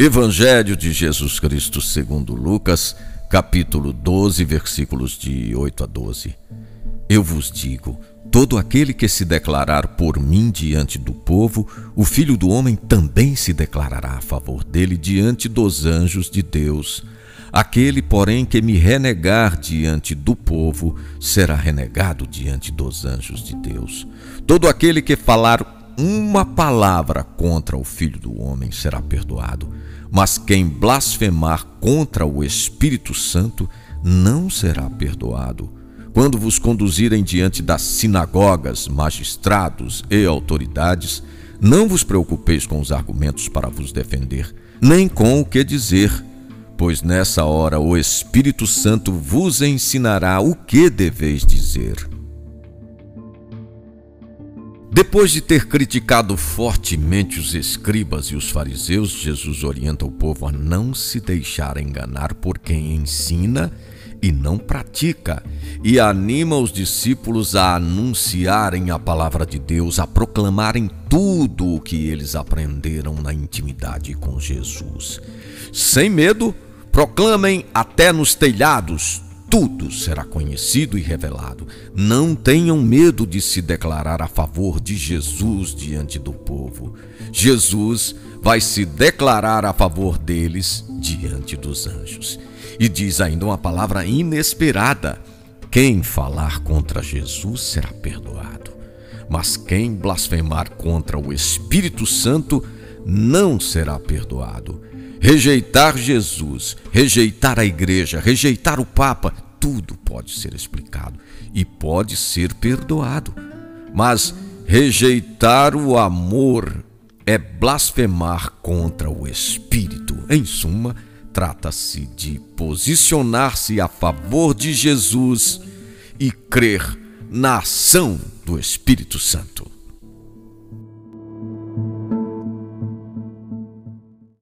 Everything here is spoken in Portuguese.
Evangelho de Jesus Cristo segundo Lucas, capítulo 12, versículos de 8 a 12. Eu vos digo, todo aquele que se declarar por mim diante do povo, o Filho do homem também se declarará a favor dele diante dos anjos de Deus. Aquele, porém, que me renegar diante do povo, será renegado diante dos anjos de Deus. Todo aquele que falar uma palavra contra o Filho do Homem será perdoado, mas quem blasfemar contra o Espírito Santo não será perdoado. Quando vos conduzirem diante das sinagogas, magistrados e autoridades, não vos preocupeis com os argumentos para vos defender, nem com o que dizer, pois nessa hora o Espírito Santo vos ensinará o que deveis dizer. Depois de ter criticado fortemente os escribas e os fariseus, Jesus orienta o povo a não se deixar enganar por quem ensina e não pratica, e anima os discípulos a anunciarem a palavra de Deus, a proclamarem tudo o que eles aprenderam na intimidade com Jesus. Sem medo, proclamem até nos telhados tudo será conhecido e revelado. Não tenham medo de se declarar a favor de Jesus diante do povo. Jesus vai se declarar a favor deles diante dos anjos. E diz ainda uma palavra inesperada: quem falar contra Jesus será perdoado, mas quem blasfemar contra o Espírito Santo não será perdoado. Rejeitar Jesus, rejeitar a igreja, rejeitar o Papa, tudo pode ser explicado e pode ser perdoado. Mas rejeitar o amor é blasfemar contra o Espírito. Em suma, trata-se de posicionar-se a favor de Jesus e crer na ação do Espírito Santo.